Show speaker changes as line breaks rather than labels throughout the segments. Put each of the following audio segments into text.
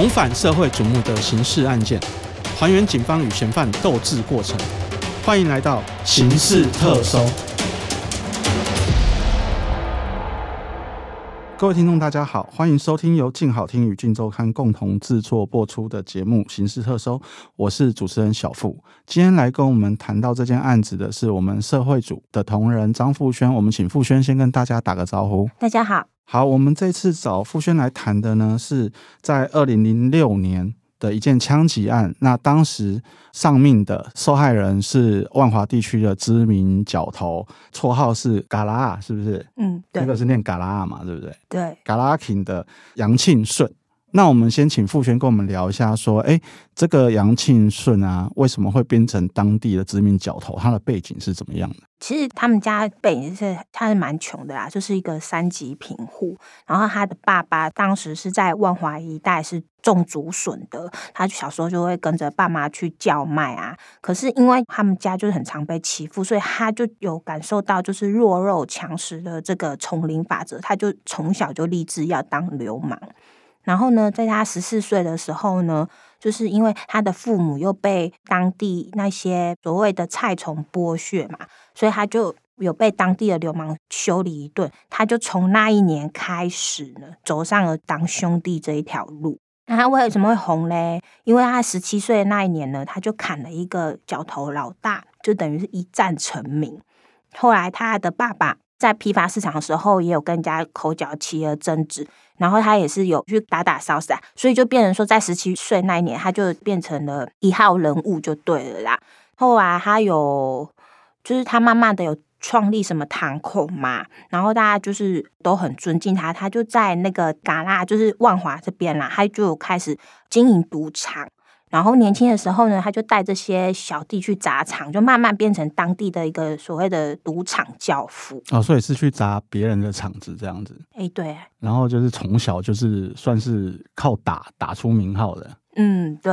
重返社会瞩目的刑事案件，还原警方与嫌犯斗智过程。欢迎来到刑事特搜。各位听众，大家好，欢迎收听由静好听与静周刊共同制作播出的节目《刑事特搜》，我是主持人小付。今天来跟我们谈到这件案子的是我们社会组的同仁张富轩，我们请富轩先跟大家打个招呼。
大家好，
好，我们这次找傅轩来谈的呢，是在二零零六年的一件枪击案。那当时丧命的受害人是万华地区的知名角头，绰号是嘎拉，是不是？
嗯，对
那个是念嘎拉嘛，对不对？
对，
嘎拉 king 的杨庆顺。那我们先请傅轩跟我们聊一下，说，哎，这个杨庆顺啊，为什么会变成当地的知名角头？他的背景是怎么样的？
其实他们家背景是他是蛮穷的啦，就是一个三级贫户。然后他的爸爸当时是在万华一带是种竹笋的，他小时候就会跟着爸妈去叫卖啊。可是因为他们家就是很常被欺负，所以他就有感受到就是弱肉强食的这个丛林法则，他就从小就立志要当流氓。然后呢，在他十四岁的时候呢，就是因为他的父母又被当地那些所谓的菜虫剥削嘛，所以他就有被当地的流氓修理一顿。他就从那一年开始呢，走上了当兄弟这一条路。那他为什么会红嘞？因为他十七岁的那一年呢，他就砍了一个角头老大，就等于是一战成名。后来他的爸爸在批发市场的时候，也有跟人家口角起了争执。然后他也是有去打打杀杀，所以就变成说，在十七岁那一年，他就变成了一号人物就对了啦。后来他有，就是他慢慢的有创立什么堂口嘛，然后大家就是都很尊敬他，他就在那个嘎拉，就是万华这边啦，他就开始经营赌场。然后年轻的时候呢，他就带这些小弟去砸场，就慢慢变成当地的一个所谓的赌场教父。
哦，所以是去砸别人的场子这样子。
哎，对。
然后就是从小就是算是靠打打出名号的。
嗯，对。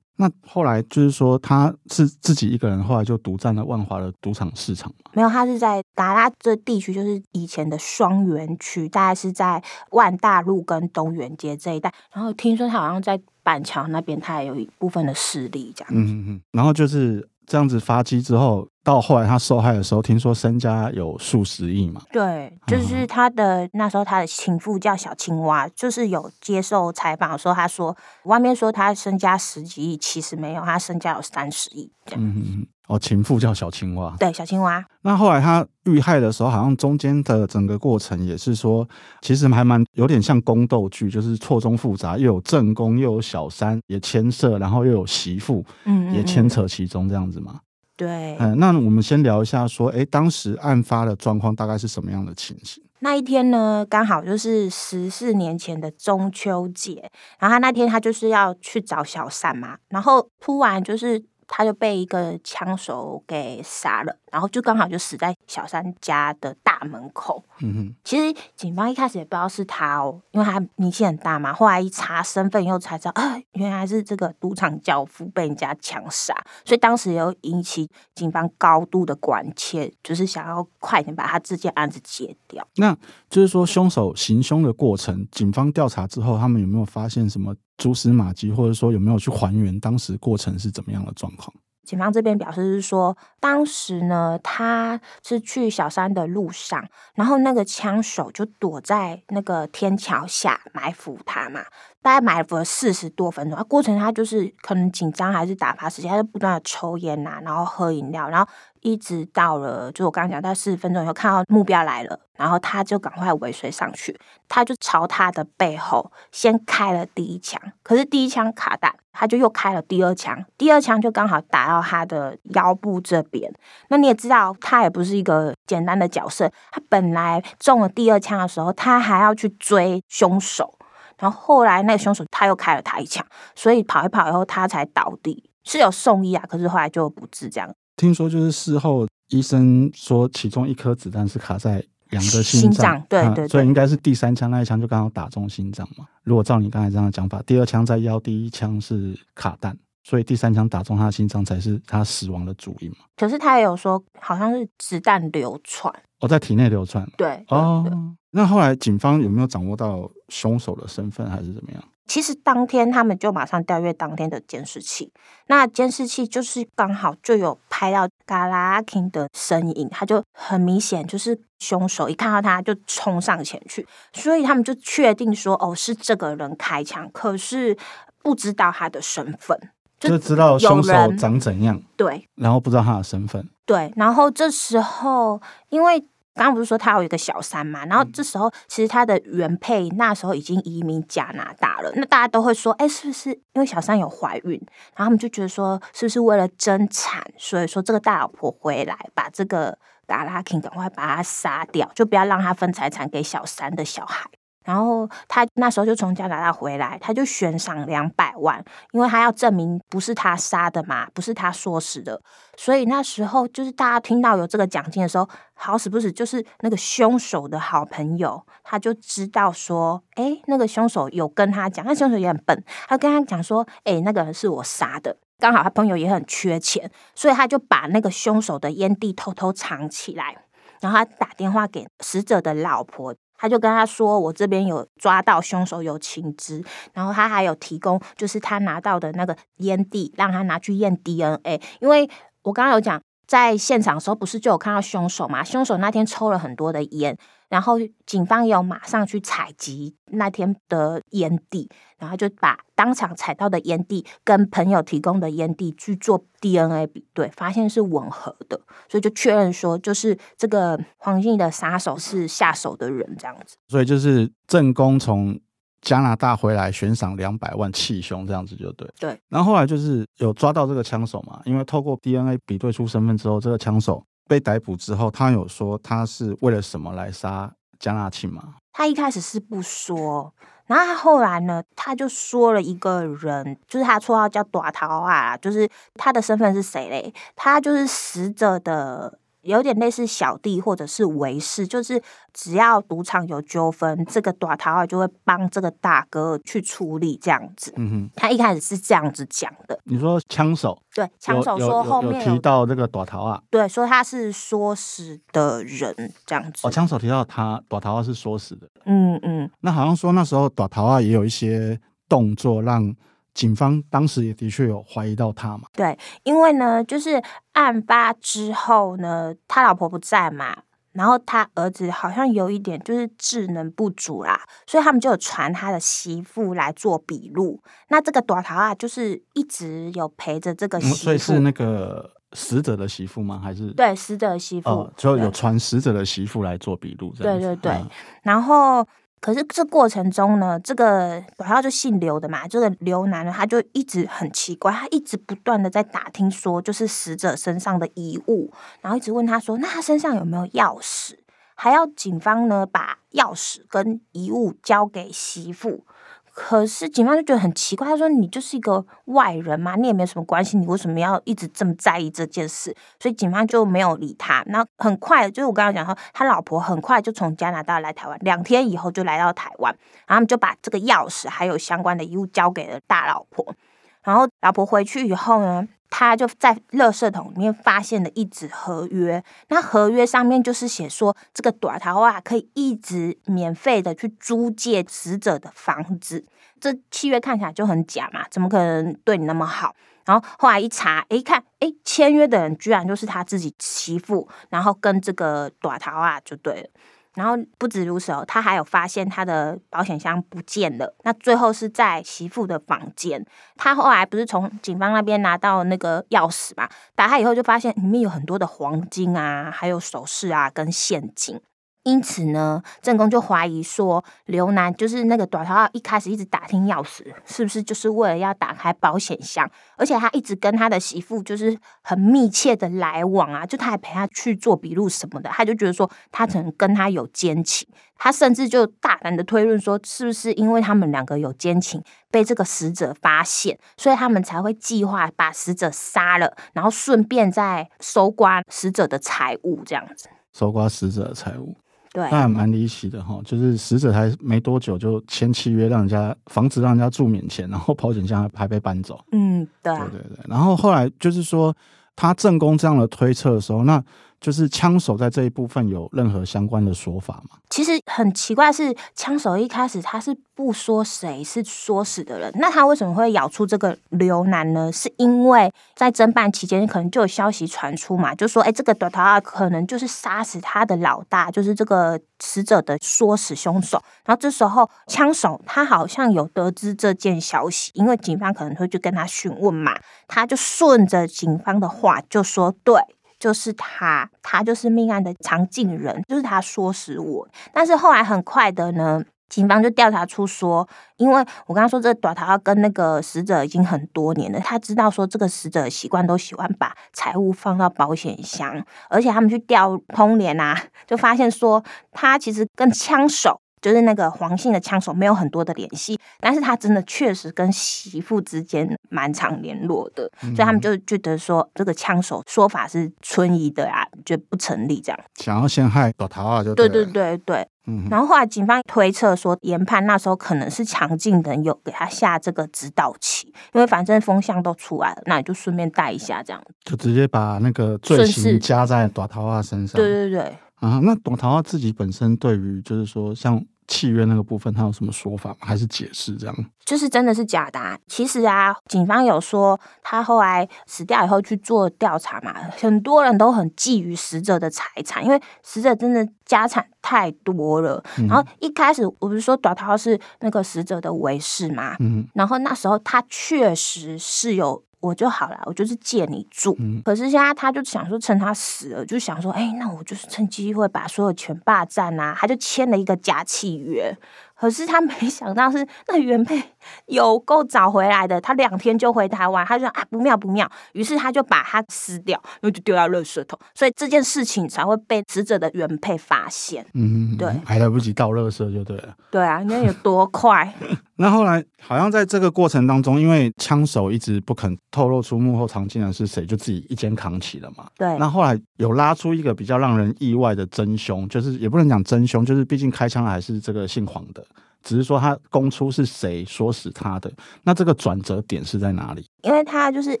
那后来就是说，他是自己一个人，后来就独占了万华的赌场市场
没有，他是在达拉这地区，就是以前的双园区，大概是在万大路跟东园街这一带。然后听说他好像在板桥那边，他也有一部分的势力这样。嗯嗯
嗯。然后就是这样子发迹之后。到后来他受害的时候，听说身家有数十亿嘛？
对，就是他的那时候他的情妇叫小青蛙，就是有接受采访的时候，他说外面说他身家十几亿，其实没有，他身家有三十亿。嗯嗯
嗯。哦，情妇叫小青蛙。
对，小青蛙。
那后来他遇害的时候，好像中间的整个过程也是说，其实还蛮有点像宫斗剧，就是错综复杂，又有正宫，又有小三也牵涉，然后又有媳妇，嗯，也牵扯其中这样子嘛。
对，
嗯，那我们先聊一下，说，哎，当时案发的状况大概是什么样的情形？
那一天呢，刚好就是十四年前的中秋节，然后他那天他就是要去找小三嘛，然后突然就是他就被一个枪手给杀了。然后就刚好就死在小三家的大门口。嗯哼，其实警方一开始也不知道是他哦，因为他名气很大嘛。后来一查身份，又才知道啊，原来是这个赌场教父被人家枪杀。所以当时又引起警方高度的关切，就是想要快点把他这件案子解掉。
那就是说，凶手行凶的过程，警方调查之后，他们有没有发现什么蛛丝马迹，或者说有没有去还原当时过程是怎么样的状况？
警方这边表示是说，当时呢，他是去小山的路上，然后那个枪手就躲在那个天桥下埋伏他嘛。大概埋伏了四十多分钟，啊，过程他就是可能紧张还是打发时间，他就不断的抽烟呐，然后喝饮料，然后一直到了，就我刚刚讲，到四十分钟以后看到目标来了，然后他就赶快尾随上去，他就朝他的背后先开了第一枪，可是第一枪卡弹，他就又开了第二枪，第二枪就刚好打到他的腰部这边。那你也知道，他也不是一个简单的角色，他本来中了第二枪的时候，他还要去追凶手。然后后来那个凶手他又开了他一枪，所以跑一跑以后他才倒地，是有送医啊，可是后来就不治这样。
听说就是事后医生说，其中一颗子弹是卡在羊的心脏，
对对，
所以应该是第三枪那一枪就刚好打中心脏嘛。如果照你刚才这样的讲法，第二枪在腰，第一枪是卡弹。所以第三枪打中他的心脏才是他死亡的主因嘛？
可是他也有说，好像是子弹流窜，
哦，在体内流窜。
对，
哦，那后来警方有没有掌握到凶手的身份，还是怎么样？
其实当天他们就马上调阅当天的监视器，那监视器就是刚好就有拍到嘎拉阿 king 的身影，他就很明显就是凶手，一看到他就冲上前去，所以他们就确定说，哦，是这个人开枪，可是不知道他的身份，
就知道凶手长怎样，
对
然后不知道他的身份。
对，然后这时候因为。刚刚不是说他有一个小三嘛？然后
嗯
这时候其实他的原配那时候已经移民加拿大了。那大家都会说，哎，是不是因为小三有怀孕？然后他们就觉得说，是不是为了争产，所以说这个大老婆回来把这个达拉 king 赶快把他杀掉，就不要让他分财产给小三的小孩。然后他那时候就从加拿大回来，他就悬赏两百万，因为他要证明不是他杀的嘛，不是他说死的。所以那时候就是大家听到有这个奖金的时候，好死不死就是那个凶手的好朋友，他就知道说，哎，那个凶手有跟他讲，那凶手也很笨，他跟他讲说，哎，那个人是我杀的。刚好他朋友也很缺钱，所以他就把那个凶手的烟蒂偷偷藏起来，然后他打电话给死者的老婆。他就跟他说：“我这边有抓到凶手有情资，然后他还有提供，就是他拿到的那个烟蒂，让他拿去验 DNA。因为我刚刚有讲，在现场的时候不是就有看到凶手嘛？凶手那天抽了很多的烟，然后警方也有马上去采集那天的烟蒂，然后就把当场采到的烟蒂跟朋友提供的烟蒂去做 DNA 比对，发现是吻合的，所以就确认说，就是这个黄姓的杀手是下手的人这样子。
所以就是正宫从加拿大回来悬赏两百万气凶，这样子就对。
对。
然后后来就是有抓到这个枪手嘛，因为透过 DNA 比对出身份之后，这个枪手被逮捕之后，他有说他是为了什么来杀江纳庆吗？
他一开始是不说，然后他后来呢，他就说了一个人，就是他绰号叫短桃啊，就是他的身份是谁嘞？他就是死者的。有点类似小弟或者是维士，就是只要赌场有纠纷，这个短桃啊就会帮这个大哥去处理这样子。
嗯哼，
他一开始是这样子讲的，
你说枪手
对，枪手说后
有有
面
提到这个短桃啊，
对，说他是说死的人这样子。
哦，枪手提到他短桃啊是说死的，
嗯嗯，
那好像说那时候短桃啊也有一些动作让。警方当时也的确有怀疑到他嘛？
对，因为呢，就是案发之后呢，他老婆不在嘛，然后他儿子好像有一点就是智能不足啦，所以他们就有传他的媳妇来做笔录。那这个短桃啊，就是一直有陪着这个媳妇，
嗯所以是那个死者的媳妇吗？还是
对死者的媳妇，
哦，就有
对
传死者的媳妇来做笔录，
对对对
嗯
然后，可是这过程中呢，这个然后就姓刘的嘛，这个刘男呢，他就一直很奇怪，他一直不断的在打听说，就是死者身上的遗物，然后一直问他说，那他身上有没有钥匙？还要警方呢把钥匙跟遗物交给媳妇。可是警方就觉得很奇怪，他说：“你就是一个外人嘛，你也没有什么关系，你为什么要一直这么在意这件事？”所以警方就没有理他。那很快，就是我刚刚讲说，他老婆很快就从加拿大来台湾，两天以后就来到台湾，然后就把这个钥匙还有相关的衣物交给了大老婆。然后老婆回去以后呢，他就在垃圾桶里面发现了一纸合约。那合约上面就是写说，这个短桃啊可以一直免费的去租借死者的房子。这契约看起来就很假嘛，怎么可能对你那么好？然后后来一查，诶，看，诶，签约的人居然就是他自己媳妇，然后跟这个短桃啊就对了。然后不止如此哦，他还有发现他的保险箱不见了。那最后是在媳妇的房间，他后来不是从警方那边拿到那个钥匙嘛？打开以后就发现里面有很多的黄金啊，还有首饰啊，跟现金。因此呢，正宫就怀疑说，刘楠就是那个短头发一开始一直打听钥匙，是不是就是为了要打开保险箱？而且他一直跟他的媳妇就是很密切的来往啊，就他还陪他去做笔录什么的，他就觉得说他可能跟他有奸情，他甚至就大胆的推论说，是不是因为他们两个有奸情，被这个死者发现，所以他们才会计划把死者杀了，然后顺便再搜刮死者的财物，这样子。
搜刮死者的财物，
对，
那还蛮离奇的哈。就是死者还没多久就签契约，让人家房子让人家住免钱，然后保险箱还被搬走。
嗯，对啊，
对对对。然后后来就是说，他正宫这样的推测的时候，那就是枪手在这一部分有任何相关的说法吗？
其实很奇怪，是枪手一开始他是不说谁是说死的人，那他为什么会咬出这个刘楠呢？是因为在侦办期间，可能就有消息传出嘛，就说哎，这个朵塔可能就是杀死他的老大，就是这个死者的说死凶手。然后这时候枪手他好像有得知这件消息，因为警方可能会去跟他询问嘛，他就顺着警方的话就说对。就是他，他就是命案的常进人，就是他说死我。但是后来很快的呢，警方就调查出说，因为我刚刚说这短桃跟那个死者已经很多年了，他知道说这个死者习惯都喜欢把财物放到保险箱，而且他们去调通联啊，就发现说他其实跟枪手。就是那个黄姓的枪手没有很多的联系，但是他真的确实跟媳妇之间蛮常联络的，所以他们就觉得说这个枪手说法是存疑的啊，就不成立这样。
想要陷害朵桃啊，就
对对对对，嗯。然后后来警方推测说，研判那时候可能是强劲的有给他下这个指导棋，因为反正风向都出来了，那你就顺便带一下这样，
就直接把那个罪行加在朵桃花身上。
对对对。
啊，那朵桃花自己本身对于就是说像。契约那个部分，他有什么说法吗？还是解释这样？
就是真的是假的。其实啊，警方有说他后来死掉以后去做调查嘛，很多人都很觊觎死者的财产，因为死者真的家产太多了。然后一开始我不是说短涛是那个死者的维氏嘛，嗯，然后那时候他确实是有。我就好了，我就是借你住。可是现在他就想说，趁他死了，就想说，哎，那我就是趁机会把所有权霸占啊！他就签了一个假契约。可是他没想到是那原配有够早回来的，他两天就回台湾，他就说啊不妙不妙，于是他就把它撕掉，然后就丢到垃圾桶，所以这件事情才会被死者的原配发现。嗯，对，
还来不及倒垃圾就对了。
对啊，那有多快？
那后来好像在这个过程当中，因为枪手一直不肯透露出幕后藏镜人是谁，就自己一肩扛起了嘛。
对。
那后来有拉出一个比较让人意外的真凶，就是也不能讲真凶，就是毕竟开枪还是这个姓黄的。只是说他供出是谁说死他的，那这个转折点是在哪里？
因为他就是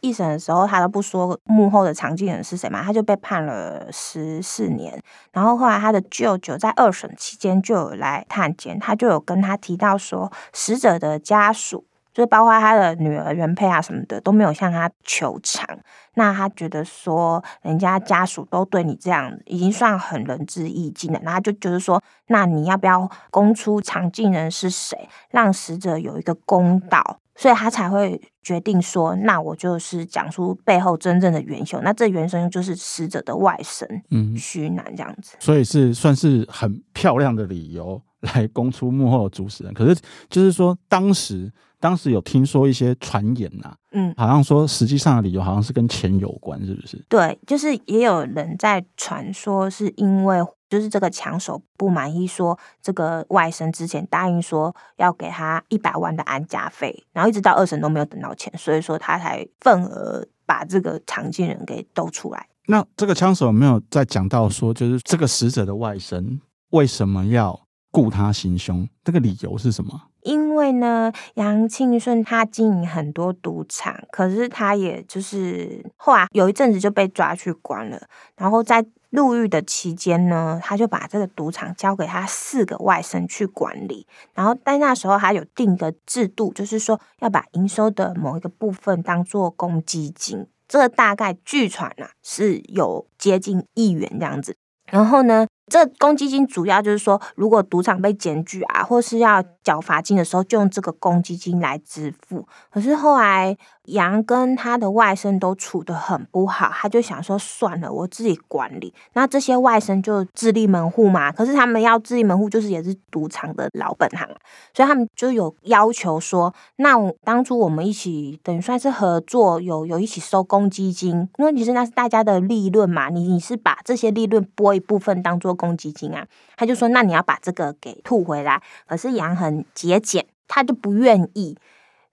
一审的时候，他都不说幕后的藏镜人是谁嘛，他就被判了十四年。然后后来他的舅舅在二审期间就有来探监，他就有跟他提到说，死者的家属。就包括他的女儿原配啊什么的都没有向他求偿，那他觉得说人家家属都对你这样，已经算很仁至义尽了。那他就就是说，那你要不要供出藏镜人是谁，让死者有一个公道？所以他才会决定说，那我就是讲出背后真正的元凶。那这元凶就是死者的外甥，嗯，虚男这样子。
所以是算是很漂亮的理由来供出幕后的主使人。可是就是说当时。当时有听说一些传言呐，嗯，好像说实际上的理由好像是跟钱有关，是不是？
对，就是也有人在传说，是因为就是这个枪手不满意，说这个外甥之前答应说要给他一百万的安家费，然后一直到二审都没有等到钱，所以说他才愤而把这个常进人给兜出来。
那这个枪手有没有在讲到说，就是这个死者的外甥为什么要雇他行凶？这个理由是什么？
因为呢，杨庆顺他经营很多赌场，可是他也就是后来有一阵子就被抓去关了。然后在入狱的期间呢，他就把这个赌场交给他四个外甥去管理。然后在那时候，他有定个制度，就是说要把营收的某一个部分当做公积金。这个大概据传啊，是有接近亿元这样子。然后呢？这公积金主要就是说，如果赌场被检举啊，或是要缴罚金的时候，就用这个公积金来支付。可是后来杨跟他的外甥都处得很不好，他就想说算了，我自己管理。那这些外甥就自立门户嘛，可是他们要自立门户，就是也是赌场的老本行，所以他们就有要求说，那当初我们一起等于算是合作，有有一起收公积金，因为其实那是大家的利润嘛，你你是把这些利润拨一部分当做。公积金啊，他就说：“那你要把这个给吐回来。”可是杨很节俭，他就不愿意，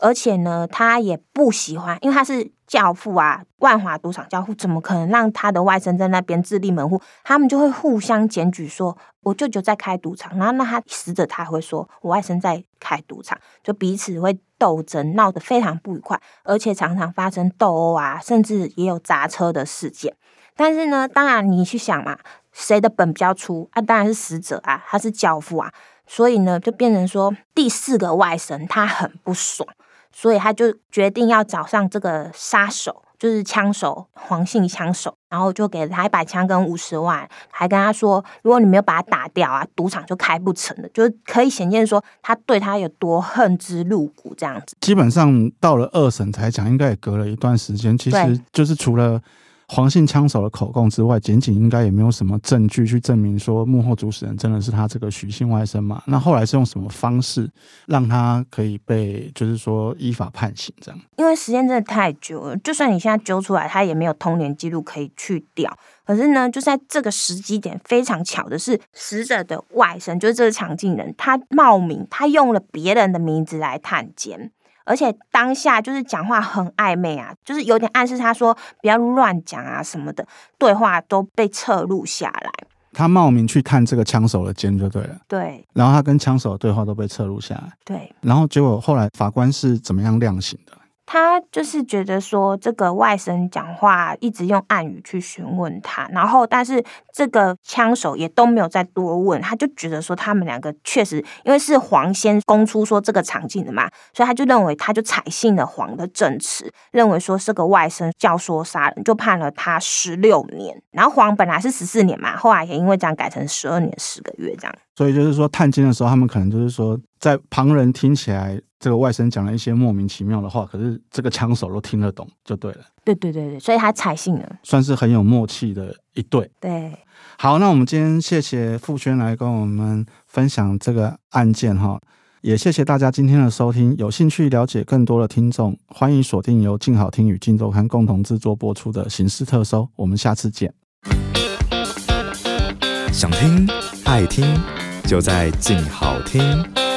而且呢，他也不喜欢，因为他是。教父啊，万华赌场教父怎么可能让他的外甥在那边自立门户？他们就会互相检举说，我舅舅在开赌场，然后那他死者他会说我外甥在开赌场，就彼此会斗争，闹得非常不愉快，而且常常发生斗殴啊，甚至也有砸车的事件。但是呢，当然你去想嘛，谁的本比较粗啊？当然是死者啊，他是教父啊，所以呢，就变成说第四个外甥他很不爽，所以他就决定要找上这个杀手。就是枪手黄姓枪手，然后就给了他一把枪跟五十万，还跟他说，如果你没有把他打掉啊，赌场就开不成了。就是可以显见说他对他有多恨之入骨这样子。
基本上到了二审才讲，应该也隔了一段时间。其实就是除了。黄姓枪手的口供之外，检警应该也没有什么证据去证明说幕后主使人真的是他这个许姓外甥嘛？那后来是用什么方式让他可以被，就是说依法判刑这样？
因为时间真的太久了，就算你现在揪出来，他也没有通联记录可以去掉。可是呢，就在这个时机点，非常巧的是，死者的外甥就是这个抢镜人，他冒名，他用了别人的名字来探监。而且当下就是讲话很暧昧啊，就是有点暗示他说不要乱讲啊什么的，对话都被侧录下来。
他冒名去看这个枪手的肩就对了。
对。
然后他跟枪手的对话都被侧录下来。
对。
然后结果后来法官是怎么样量刑的？
他就是觉得说，这个外甥讲话一直用暗语去询问他，然后但是这个枪手也都没有再多问，他就觉得说他们两个确实因为是黄先供出说这个场景的嘛，所以他就认为他就采信了黄的证词，认为说是个外甥教唆杀人，就判了他十六年。然后黄本来是十四年嘛，后来也因为这样改成十二年十个月这样。
所以就是说探监的时候，他们可能就是说在旁人听起来。这个外甥讲了一些莫名其妙的话，可是这个枪手都听得懂，就对了。
对对对对，所以他采信了，
算是很有默契的一对。
对，
好，那我们今天谢谢傅轩来跟我们分享这个案件哈，也谢谢大家今天的收听。有兴趣了解更多的听众，欢迎锁定由静好听与静周刊共同制作播出的《刑事特搜》，我们下次见。
想听爱听，就在静好听。